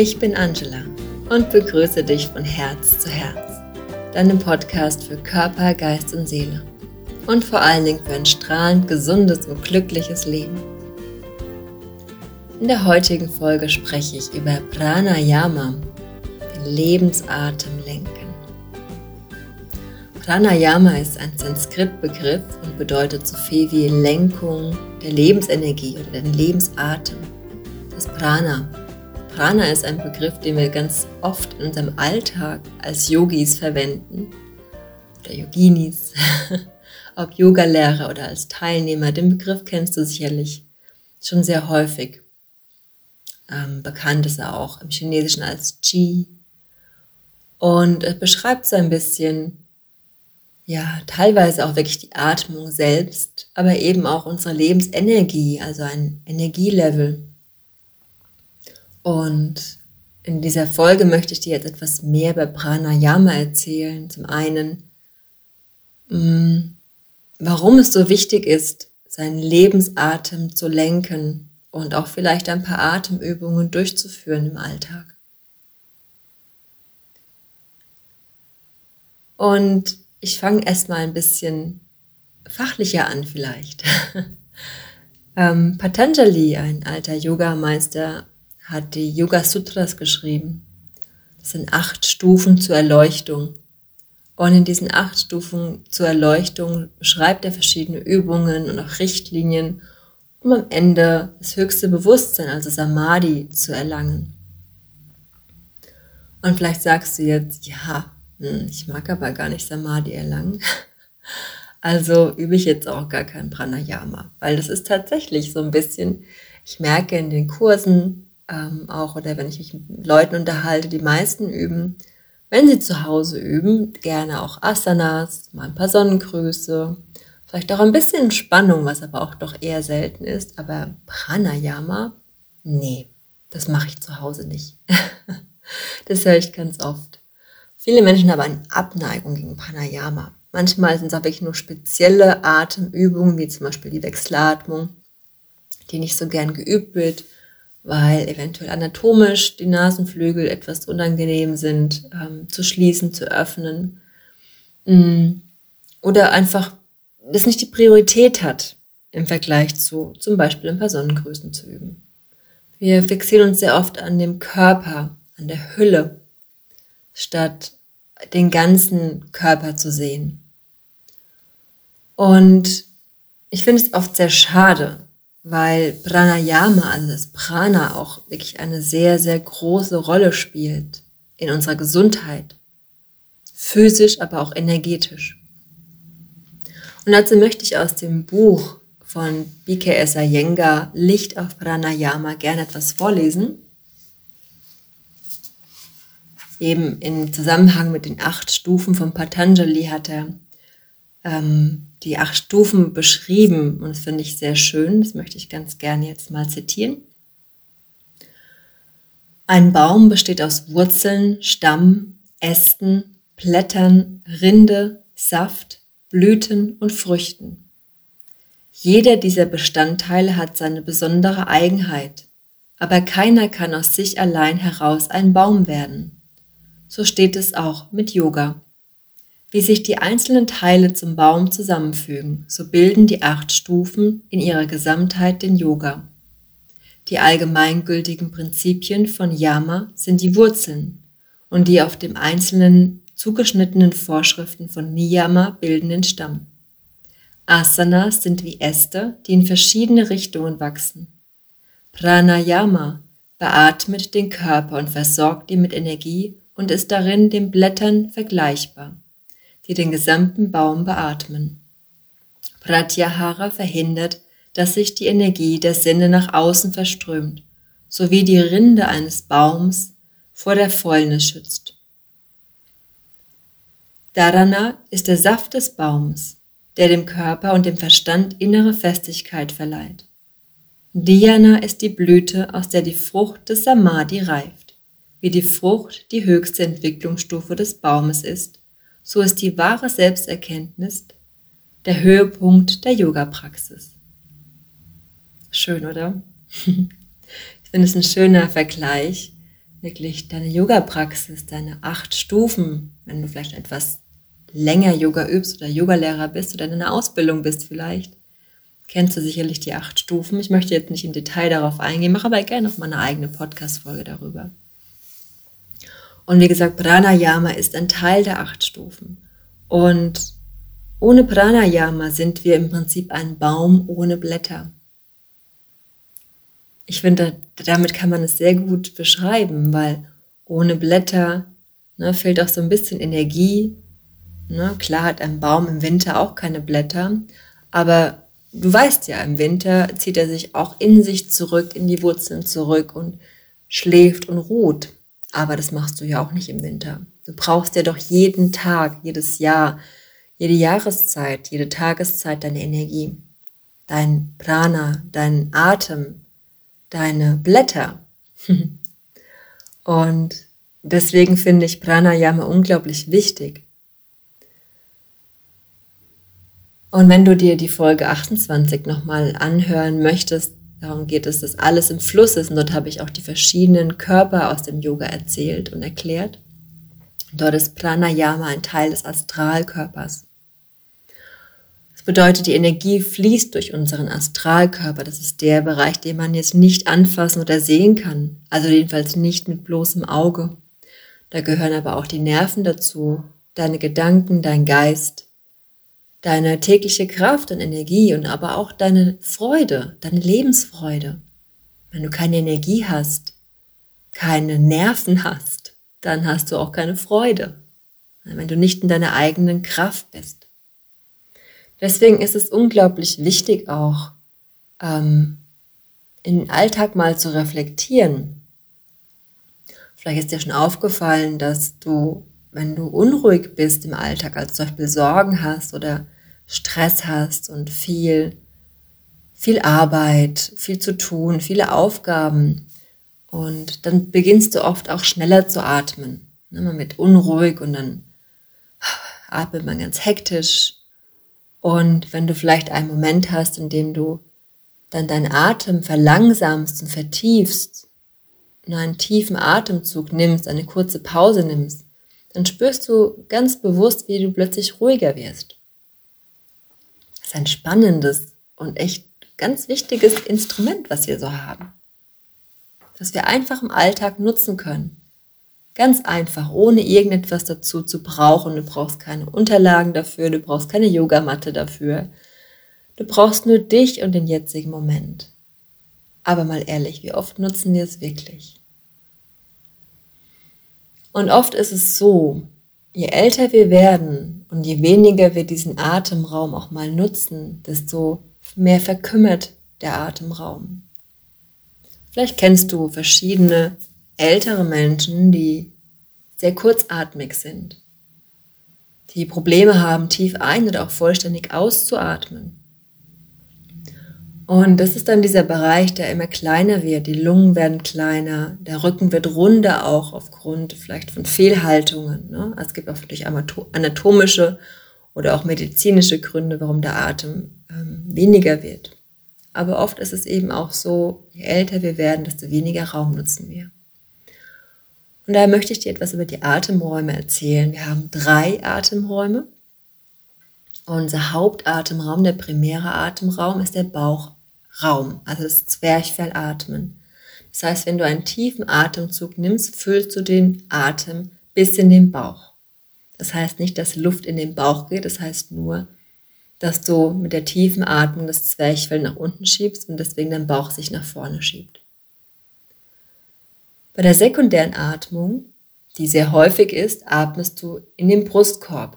Ich bin Angela und begrüße dich von Herz zu Herz, deinem Podcast für Körper, Geist und Seele und vor allen Dingen für ein strahlend gesundes und glückliches Leben. In der heutigen Folge spreche ich über Pranayama, den Lebensatem lenken. Pranayama ist ein Sanskrit-Begriff und bedeutet so viel wie Lenkung der Lebensenergie oder den Lebensatem, das Prana. Prana ist ein Begriff, den wir ganz oft in unserem Alltag als Yogis verwenden oder Yoginis, ob Yogalehrer oder als Teilnehmer. Den Begriff kennst du sicherlich schon sehr häufig. Ähm, bekannt ist er auch im Chinesischen als Qi. Und es beschreibt so ein bisschen, ja, teilweise auch wirklich die Atmung selbst, aber eben auch unsere Lebensenergie, also ein Energielevel. Und in dieser Folge möchte ich dir jetzt etwas mehr über Pranayama erzählen. Zum einen, mm, warum es so wichtig ist, seinen Lebensatem zu lenken und auch vielleicht ein paar Atemübungen durchzuführen im Alltag. Und ich fange erstmal ein bisschen fachlicher an vielleicht. ähm, Patanjali, ein alter Yogameister, hat die Yoga Sutras geschrieben. Das sind acht Stufen zur Erleuchtung. Und in diesen acht Stufen zur Erleuchtung beschreibt er verschiedene Übungen und auch Richtlinien, um am Ende das höchste Bewusstsein, also Samadhi, zu erlangen. Und vielleicht sagst du jetzt, ja, hm, ich mag aber gar nicht Samadhi erlangen. Also übe ich jetzt auch gar kein Pranayama, weil das ist tatsächlich so ein bisschen, ich merke in den Kursen ähm, auch oder wenn ich mich mit Leuten unterhalte, die meisten üben, wenn sie zu Hause üben, gerne auch Asanas, mal ein paar Sonnengrüße, vielleicht auch ein bisschen Entspannung, was aber auch doch eher selten ist, aber Pranayama, nee, das mache ich zu Hause nicht. das höre ich ganz oft. Viele Menschen haben eine Abneigung gegen Pranayama. Manchmal sind es auch wirklich nur spezielle Atemübungen, wie zum Beispiel die Wechselatmung, die nicht so gern geübt wird, weil eventuell anatomisch die Nasenflügel etwas unangenehm sind, ähm, zu schließen, zu öffnen. Mm. Oder einfach das nicht die Priorität hat im Vergleich zu zum Beispiel ein paar Sonnengrößen zu üben. Wir fixieren uns sehr oft an dem Körper, an der Hülle, statt den ganzen Körper zu sehen. Und ich finde es oft sehr schade, weil Pranayama, also das Prana, auch wirklich eine sehr, sehr große Rolle spielt in unserer Gesundheit. Physisch, aber auch energetisch. Und dazu möchte ich aus dem Buch von BKS Iyengar Licht auf Pranayama gerne etwas vorlesen eben im Zusammenhang mit den acht Stufen von Patanjali hat er ähm, die acht Stufen beschrieben und das finde ich sehr schön. Das möchte ich ganz gerne jetzt mal zitieren. Ein Baum besteht aus Wurzeln, Stamm, Ästen, Blättern, Rinde, Saft, Blüten und Früchten. Jeder dieser Bestandteile hat seine besondere Eigenheit, aber keiner kann aus sich allein heraus ein Baum werden so steht es auch mit Yoga. Wie sich die einzelnen Teile zum Baum zusammenfügen, so bilden die acht Stufen in ihrer Gesamtheit den Yoga. Die allgemeingültigen Prinzipien von Yama sind die Wurzeln und die auf dem einzelnen zugeschnittenen Vorschriften von Niyama bilden den Stamm. Asanas sind wie Äste, die in verschiedene Richtungen wachsen. Pranayama beatmet den Körper und versorgt ihn mit Energie und ist darin den Blättern vergleichbar, die den gesamten Baum beatmen. Pratyahara verhindert, dass sich die Energie der Sinne nach außen verströmt, sowie die Rinde eines Baums vor der Fäulnis schützt. Dharana ist der Saft des Baums, der dem Körper und dem Verstand innere Festigkeit verleiht. Dhyana ist die Blüte, aus der die Frucht des Samadhi reift. Wie die Frucht die höchste Entwicklungsstufe des Baumes ist, so ist die wahre Selbsterkenntnis der Höhepunkt der Yoga-Praxis. Schön, oder? Ich finde es ein schöner Vergleich, wirklich deine Yoga-Praxis, deine acht Stufen, wenn du vielleicht etwas länger Yoga übst oder Yogalehrer bist oder in einer Ausbildung bist vielleicht, kennst du sicherlich die acht Stufen. Ich möchte jetzt nicht im Detail darauf eingehen, mache aber gerne noch mal eine eigene Podcast-Folge darüber. Und wie gesagt, Pranayama ist ein Teil der acht Stufen. Und ohne Pranayama sind wir im Prinzip ein Baum ohne Blätter. Ich finde, damit kann man es sehr gut beschreiben, weil ohne Blätter ne, fehlt auch so ein bisschen Energie. Ne? Klar hat ein Baum im Winter auch keine Blätter, aber du weißt ja, im Winter zieht er sich auch in sich zurück, in die Wurzeln zurück und schläft und ruht. Aber das machst du ja auch nicht im Winter. Du brauchst ja doch jeden Tag, jedes Jahr, jede Jahreszeit, jede Tageszeit deine Energie, dein Prana, dein Atem, deine Blätter. und deswegen finde ich Pranayama unglaublich wichtig. Und wenn du dir die Folge 28 nochmal anhören möchtest, darum geht es, dass alles im Fluss ist. Und dort habe ich auch die verschiedenen Körper aus dem Yoga erzählt und erklärt. Dort ist Pranayama ein Teil des Astralkörpers. Das bedeutet, die Energie fließt durch unseren Astralkörper. Das ist der Bereich, den man jetzt nicht anfassen oder sehen kann. Also jedenfalls nicht mit bloßem Auge. Da gehören aber auch die Nerven dazu, deine Gedanken, dein Geist, deine tägliche Kraft und Energie und aber auch deine Freude, deine Lebensfreude. Wenn du keine Energie hast, keine Nerven hast, dann hast du auch keine Freude. Wenn du nicht in deiner eigenen Kraft bist. Deswegen ist es unglaublich wichtig auch, ähm, in den Alltag mal zu reflektieren. Vielleicht ist dir schon aufgefallen, dass du wenn du unruhig bist im Alltag, also zum Beispiel Sorgen hast oder Stress hast und viel, viel Arbeit, viel zu tun, viele Aufgaben. Und dann beginnst du oft auch schneller zu atmen. Ne, man wird unruhig und dann atmet man ganz hektisch. Und wenn du vielleicht einen Moment hast, in dem du dann deinen Atem verlangsamst und vertiefst, einen tiefen Atemzug nimmst, eine kurze Pause nimmst, dann spürst du ganz bewusst, wie du plötzlich ruhiger wirst. Das ist ein spannendes und echt ganz wichtiges Instrument, was wir so haben. Das wir einfach im Alltag nutzen können. Ganz einfach, ohne irgendetwas dazu zu brauchen. Du brauchst keine Unterlagen dafür, du brauchst keine Yogamatte dafür. Du brauchst nur dich und den jetzigen Moment. Aber mal ehrlich, wie oft nutzen wir es wirklich? Und oft ist es so, je älter wir werden und je weniger wir diesen Atemraum auch mal nutzen, desto mehr verkümmert der Atemraum. Vielleicht kennst du verschiedene ältere Menschen, die sehr kurzatmig sind, die Probleme haben, tief ein- oder auch vollständig auszuatmen. Und das ist dann dieser Bereich, der immer kleiner wird. Die Lungen werden kleiner, der Rücken wird runder auch aufgrund vielleicht von Fehlhaltungen. Ne? Also es gibt auch natürlich anatomische oder auch medizinische Gründe, warum der Atem ähm, weniger wird. Aber oft ist es eben auch so, je älter wir werden, desto weniger Raum nutzen wir. Und daher möchte ich dir etwas über die Atemräume erzählen. Wir haben drei Atemräume. Unser Hauptatemraum, der primäre Atemraum, ist der Bauch, Raum, also das Zwerchfellatmen. Das heißt, wenn du einen tiefen Atemzug nimmst, füllst du den Atem bis in den Bauch. Das heißt nicht, dass Luft in den Bauch geht, das heißt nur, dass du mit der tiefen Atmung das Zwerchfell nach unten schiebst und deswegen dein Bauch sich nach vorne schiebt. Bei der sekundären Atmung, die sehr häufig ist, atmest du in den Brustkorb.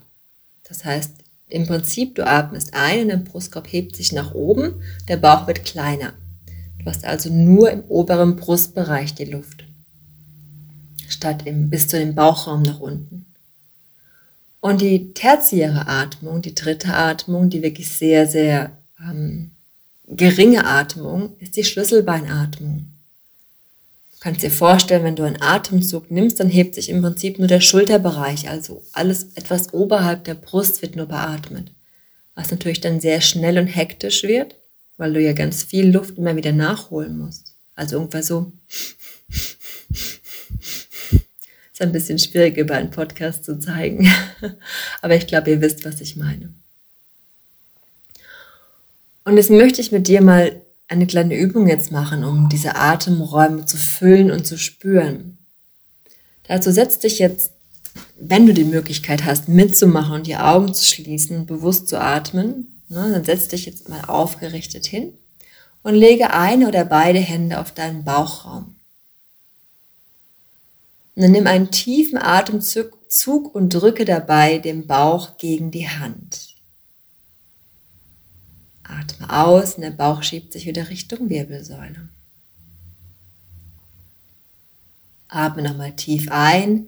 Das heißt, im Prinzip, du atmest ein und dein Brustkorb hebt sich nach oben, der Bauch wird kleiner. Du hast also nur im oberen Brustbereich die Luft, statt im, bis zu dem Bauchraum nach unten. Und die tertiäre Atmung, die dritte Atmung, die wirklich sehr, sehr ähm, geringe Atmung, ist die Schlüsselbeinatmung kannst dir vorstellen, wenn du einen Atemzug nimmst, dann hebt sich im Prinzip nur der Schulterbereich, also alles etwas oberhalb der Brust wird nur beatmet. Was natürlich dann sehr schnell und hektisch wird, weil du ja ganz viel Luft immer wieder nachholen musst. Also irgendwann so. Ist ein bisschen schwierig über einen Podcast zu zeigen. Aber ich glaube, ihr wisst, was ich meine. Und jetzt möchte ich mit dir mal eine kleine Übung jetzt machen, um diese Atemräume zu füllen und zu spüren. Dazu setz dich jetzt, wenn du die Möglichkeit hast, mitzumachen und die Augen zu schließen, bewusst zu atmen, ne, dann setz dich jetzt mal aufgerichtet hin und lege eine oder beide Hände auf deinen Bauchraum. Und dann nimm einen tiefen Atemzug und drücke dabei den Bauch gegen die Hand. Atme aus und der Bauch schiebt sich wieder Richtung Wirbelsäule. Atme nochmal tief ein,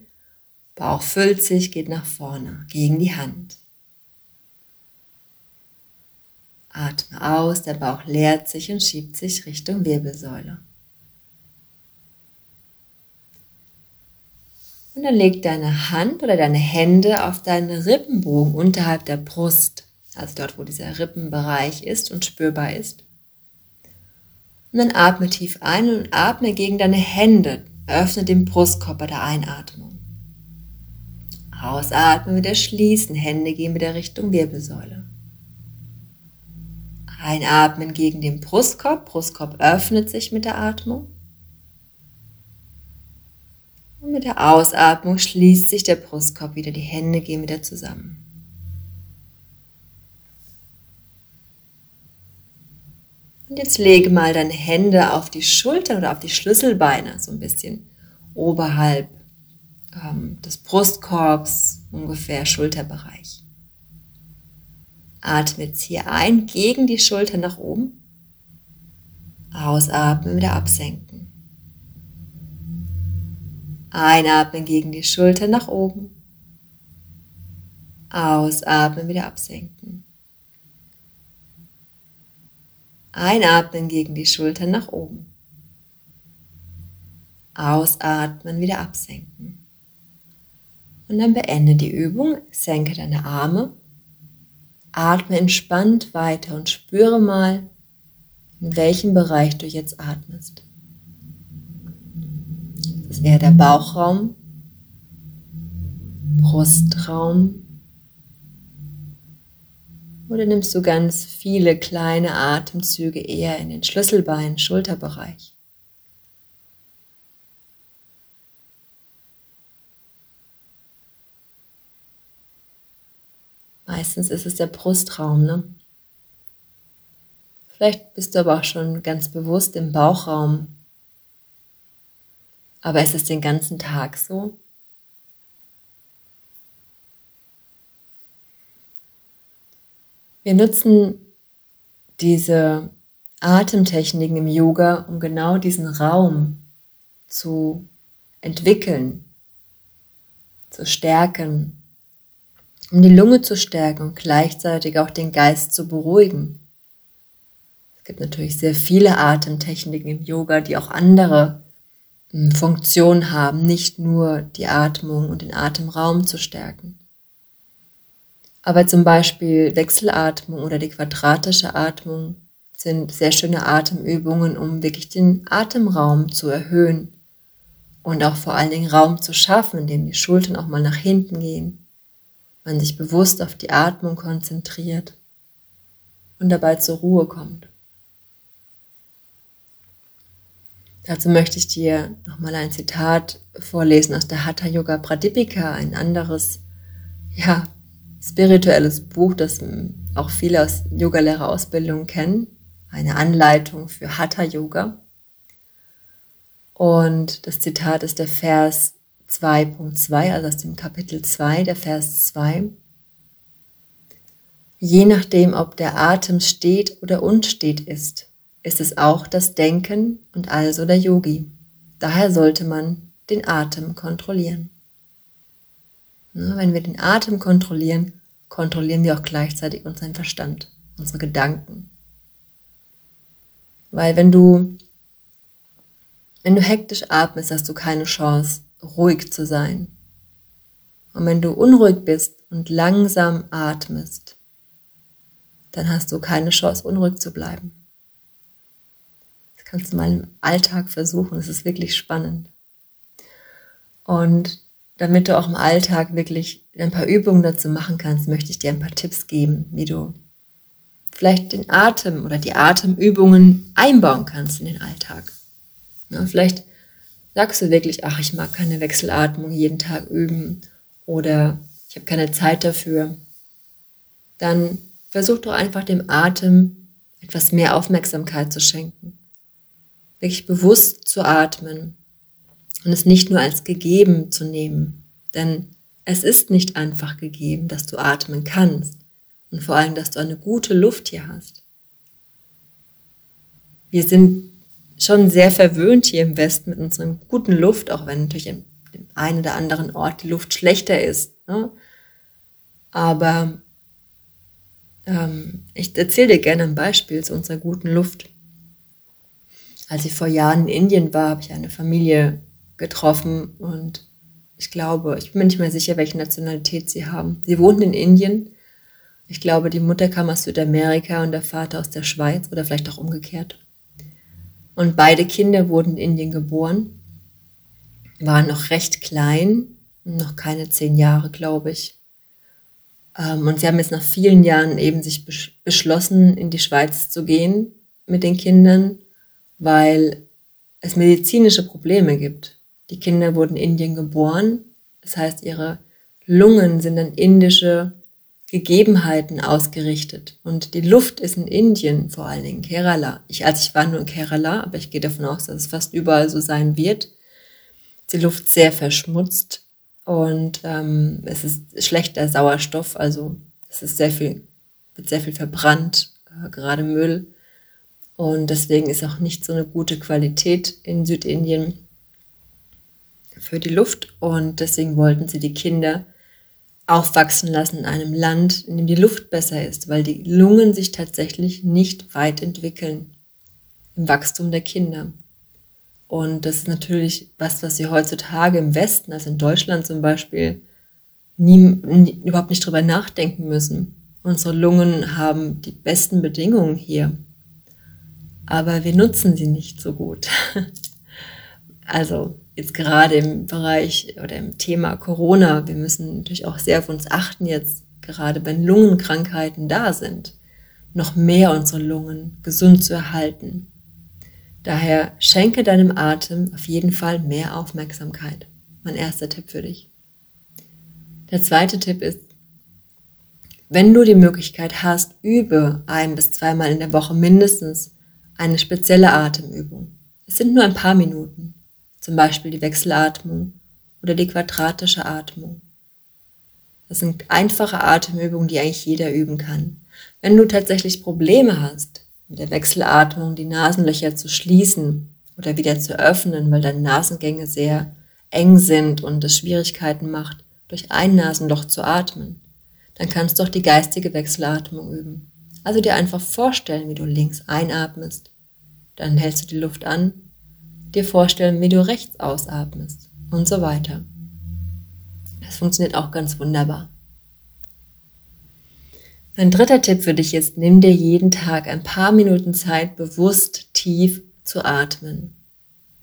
Bauch füllt sich, geht nach vorne, gegen die Hand. Atme aus, der Bauch leert sich und schiebt sich Richtung Wirbelsäule. Und dann leg deine Hand oder deine Hände auf deinen Rippenbogen unterhalb der Brust also dort, wo dieser Rippenbereich ist und spürbar ist. Und dann atme tief ein und atme gegen deine Hände. Öffne den Brustkorb bei der Einatmung. Ausatmen, wieder schließen. Hände gehen wieder Richtung Wirbelsäule. Einatmen gegen den Brustkorb. Brustkorb öffnet sich mit der Atmung. Und mit der Ausatmung schließt sich der Brustkorb wieder. Die Hände gehen wieder zusammen. Und jetzt lege mal deine Hände auf die Schultern oder auf die Schlüsselbeine, so ein bisschen oberhalb ähm, des Brustkorbs, ungefähr Schulterbereich. Atme jetzt hier ein, gegen die Schulter nach oben. Ausatmen, wieder absenken. Einatmen gegen die Schulter nach oben. Ausatmen, wieder absenken. Einatmen gegen die Schultern nach oben. Ausatmen, wieder absenken. Und dann beende die Übung, senke deine Arme, atme entspannt weiter und spüre mal, in welchem Bereich du jetzt atmest. Das wäre der Bauchraum, Brustraum, oder nimmst du ganz viele kleine Atemzüge eher in den Schlüsselbein, Schulterbereich? Meistens ist es der Brustraum, ne? Vielleicht bist du aber auch schon ganz bewusst im Bauchraum. Aber ist es den ganzen Tag so? Wir nutzen diese Atemtechniken im Yoga, um genau diesen Raum zu entwickeln, zu stärken, um die Lunge zu stärken und gleichzeitig auch den Geist zu beruhigen. Es gibt natürlich sehr viele Atemtechniken im Yoga, die auch andere hm, Funktionen haben, nicht nur die Atmung und den Atemraum zu stärken. Aber zum Beispiel Wechselatmung oder die quadratische Atmung sind sehr schöne Atemübungen, um wirklich den Atemraum zu erhöhen und auch vor allen Dingen Raum zu schaffen, indem die Schultern auch mal nach hinten gehen, man sich bewusst auf die Atmung konzentriert und dabei zur Ruhe kommt. Dazu möchte ich dir nochmal ein Zitat vorlesen aus der Hatha Yoga Pradipika, ein anderes, ja, spirituelles Buch, das auch viele aus Yogalehrerausbildung kennen. Eine Anleitung für Hatha Yoga. Und das Zitat ist der Vers 2.2, also aus dem Kapitel 2, der Vers 2. Je nachdem, ob der Atem steht oder unstet ist, ist es auch das Denken und also der Yogi. Daher sollte man den Atem kontrollieren. Ne, wenn wir den Atem kontrollieren, kontrollieren wir auch gleichzeitig unseren Verstand, unsere Gedanken. Weil wenn du, wenn du hektisch atmest, hast du keine Chance, ruhig zu sein. Und wenn du unruhig bist und langsam atmest, dann hast du keine Chance, unruhig zu bleiben. Das kannst du mal im Alltag versuchen, es ist wirklich spannend. Und damit du auch im Alltag wirklich ein paar Übungen dazu machen kannst, möchte ich dir ein paar Tipps geben, wie du vielleicht den Atem oder die Atemübungen einbauen kannst in den Alltag. Ja, vielleicht sagst du wirklich, ach, ich mag keine Wechselatmung jeden Tag üben oder ich habe keine Zeit dafür. Dann versuch doch einfach dem Atem etwas mehr Aufmerksamkeit zu schenken. Wirklich bewusst zu atmen und es nicht nur als gegeben zu nehmen. Denn es ist nicht einfach gegeben, dass du atmen kannst und vor allem, dass du eine gute Luft hier hast. Wir sind schon sehr verwöhnt hier im Westen mit unserer guten Luft, auch wenn natürlich an dem einen oder anderen Ort die Luft schlechter ist. Ne? Aber ähm, ich erzähle dir gerne ein Beispiel zu unserer guten Luft. Als ich vor Jahren in Indien war, habe ich eine Familie getroffen und ich glaube, ich bin mir nicht mehr sicher, welche Nationalität sie haben. Sie wohnten in Indien. Ich glaube, die Mutter kam aus Südamerika und der Vater aus der Schweiz oder vielleicht auch umgekehrt. Und beide Kinder wurden in Indien geboren, waren noch recht klein, noch keine zehn Jahre, glaube ich. Ähm, und sie haben jetzt nach vielen Jahren eben sich beschlossen, in die Schweiz zu gehen mit den Kindern, weil es medizinische Probleme gibt. Die Kinder wurden in Indien geboren, das heißt, ihre Lungen sind an indische Gegebenheiten ausgerichtet. Und die Luft ist in Indien, vor allen Dingen Kerala. Ich, als ich war nur in Kerala, aber ich gehe davon aus, dass es fast überall so sein wird. Die Luft sehr verschmutzt und ähm, es ist schlechter Sauerstoff, also es ist sehr viel, wird sehr viel verbrannt, äh, gerade Müll. Und deswegen ist auch nicht so eine gute Qualität in Südindien für die Luft. Und deswegen wollten sie die Kinder aufwachsen lassen in einem Land, in dem die Luft besser ist, weil die Lungen sich tatsächlich nicht weit entwickeln im Wachstum der Kinder. Und das ist natürlich was, was sie heutzutage im Westen, also in Deutschland zum Beispiel, nie, nie, überhaupt nicht drüber nachdenken müssen. Unsere Lungen haben die besten Bedingungen hier, aber wir nutzen sie nicht so gut. Also jetzt gerade im Bereich oder im Thema Corona, wir müssen natürlich auch sehr auf uns achten jetzt, gerade wenn Lungenkrankheiten da sind, noch mehr unsere Lungen gesund zu erhalten. Daher schenke deinem Atem auf jeden Fall mehr Aufmerksamkeit. Mein erster Tipp für dich. Der zweite Tipp ist, wenn du die Möglichkeit hast, übe ein bis zweimal in der Woche mindestens eine spezielle Atemübung. Es sind nur ein paar Minuten zum Beispiel die Wechselatmung oder die quadratische Atmung. Das sind einfache Atemübungen, die eigentlich jeder üben kann. Wenn du tatsächlich Probleme hast, mit der Wechselatmung die Nasenlöcher zu schließen oder wieder zu öffnen, weil deine Nasengänge sehr eng sind und es Schwierigkeiten macht, durch ein Nasenloch zu atmen, dann kannst du auch die geistige Wechselatmung üben. Also dir einfach vorstellen, wie du links einatmest, dann hältst du die Luft an dir vorstellen, wie du rechts ausatmest und so weiter. Das funktioniert auch ganz wunderbar. Mein dritter Tipp für dich ist, nimm dir jeden Tag ein paar Minuten Zeit, bewusst tief zu atmen.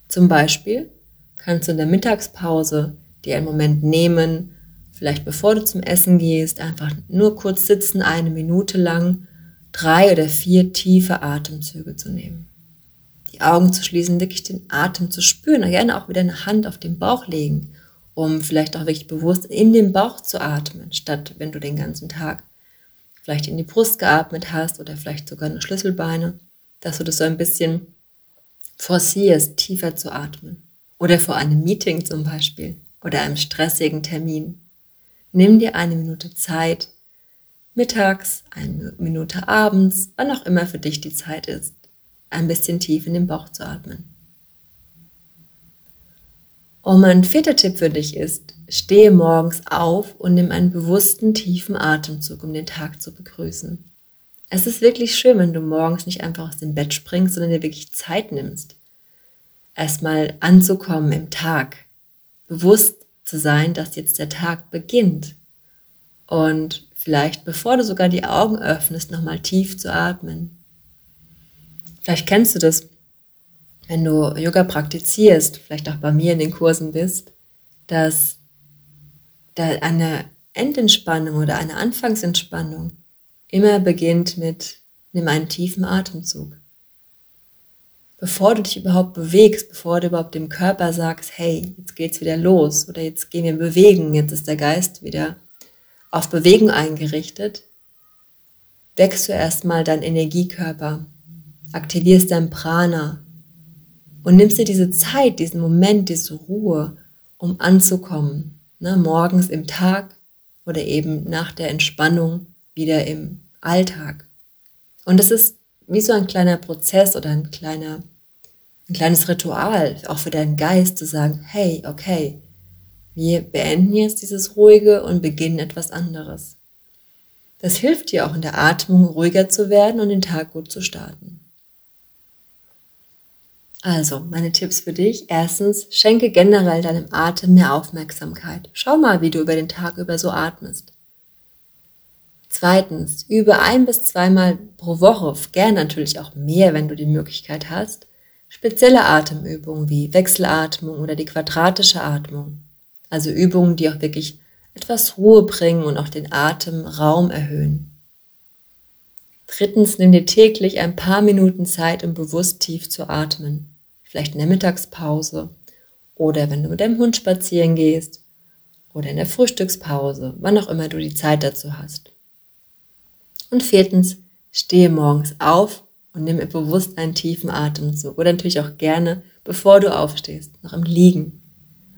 Zum Beispiel kannst du in der Mittagspause dir einen Moment nehmen, vielleicht bevor du zum Essen gehst, einfach nur kurz sitzen, eine Minute lang, drei oder vier tiefe Atemzüge zu nehmen Augen zu schließen, wirklich den Atem zu spüren, gerne auch wieder eine Hand auf den Bauch legen, um vielleicht auch wirklich bewusst in den Bauch zu atmen, statt wenn du den ganzen Tag vielleicht in die Brust geatmet hast oder vielleicht sogar eine Schlüsselbeine, dass du das so ein bisschen forcierst, tiefer zu atmen. Oder vor einem Meeting zum Beispiel oder einem stressigen Termin. Nimm dir eine Minute Zeit, mittags, eine Minute abends, wann auch immer für dich die Zeit ist ein bisschen tief in den Bauch zu atmen. Und mein vierter Tipp für dich ist, stehe morgens auf und nimm einen bewussten, tiefen Atemzug, um den Tag zu begrüßen. Es ist wirklich schön, wenn du morgens nicht einfach aus dem Bett springst, sondern dir wirklich Zeit nimmst, erstmal anzukommen im Tag, bewusst zu sein, dass jetzt der Tag beginnt und vielleicht, bevor du sogar die Augen öffnest, nochmal tief zu atmen, Vielleicht kennst du das, wenn du Yoga praktizierst, vielleicht auch bei mir in den Kursen bist, dass eine Endentspannung oder eine Anfangsentspannung immer beginnt mit, nimm einen tiefen Atemzug. Bevor du dich überhaupt bewegst, bevor du überhaupt dem Körper sagst, hey, jetzt geht's wieder los oder jetzt gehen wir bewegen, jetzt ist der Geist wieder auf Bewegung eingerichtet, wächst du erstmal deinen Energiekörper, aktivierst dein Prana und nimmst dir diese Zeit, diesen Moment, diese Ruhe, um anzukommen. Ne, morgens im Tag oder eben nach der Entspannung wieder im Alltag. Und es ist wie so ein kleiner Prozess oder ein kleiner, ein kleines Ritual, auch für deinen Geist zu sagen, hey, okay, wir beenden jetzt dieses Ruhige und beginnen etwas anderes. Das hilft dir auch in der Atmung ruhiger zu werden und den Tag gut zu starten. Also, meine Tipps für dich. Erstens, schenke generell deinem Atem mehr Aufmerksamkeit. Schau mal, wie du über den Tag über so atmest. Zweitens, übe ein bis zweimal pro Woche, gern natürlich auch mehr, wenn du die Möglichkeit hast, spezielle Atemübungen wie Wechselatmung oder die quadratische Atmung. Also Übungen, die auch wirklich etwas Ruhe bringen und auch den Atemraum erhöhen. Drittens, nimm dir täglich ein paar Minuten Zeit, um bewusst tief zu atmen. Vielleicht in der Mittagspause oder wenn du mit deinem Hund spazieren gehst oder in der Frühstückspause, wann auch immer du die Zeit dazu hast. Und viertens, stehe morgens auf und nimm bewusst einen tiefen Atemzug oder natürlich auch gerne, bevor du aufstehst, noch im Liegen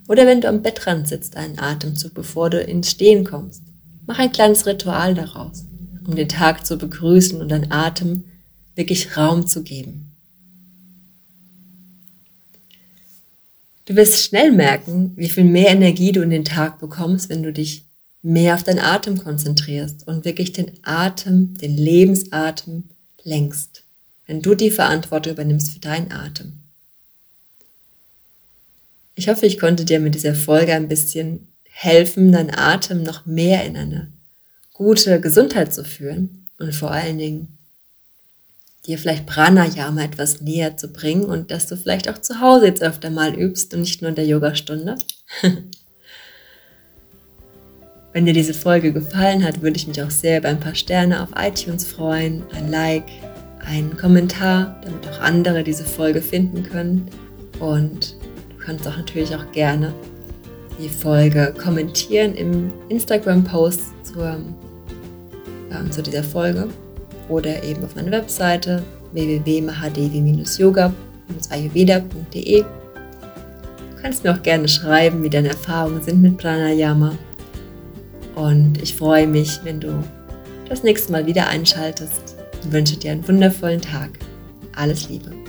oder wenn du am Bettrand sitzt, einen Atemzug, bevor du ins Stehen kommst. Mach ein kleines Ritual daraus, um den Tag zu begrüßen und dein Atem wirklich Raum zu geben. Du wirst schnell merken, wie viel mehr Energie du in den Tag bekommst, wenn du dich mehr auf deinen Atem konzentrierst und wirklich den Atem, den Lebensatem lenkst. Wenn du die Verantwortung übernimmst für deinen Atem. Ich hoffe, ich konnte dir mit dieser Folge ein bisschen helfen, deinen Atem noch mehr in eine gute Gesundheit zu führen und vor allen Dingen dir vielleicht Pranayama etwas näher zu bringen und dass du vielleicht auch zu Hause jetzt öfter mal übst und nicht nur in der Yogastunde. Wenn dir diese Folge gefallen hat, würde ich mich auch sehr über ein paar Sterne auf iTunes freuen, ein Like, einen Kommentar, damit auch andere diese Folge finden können. Und kannst auch natürlich auch gerne die Folge kommentieren im Instagram-Post ähm, zu dieser Folge oder eben auf meiner Webseite www.mahadevi-yoga-ayurveda.de. Du kannst mir auch gerne schreiben, wie deine Erfahrungen sind mit Pranayama. Und ich freue mich, wenn du das nächste Mal wieder einschaltest und wünsche dir einen wundervollen Tag. Alles Liebe.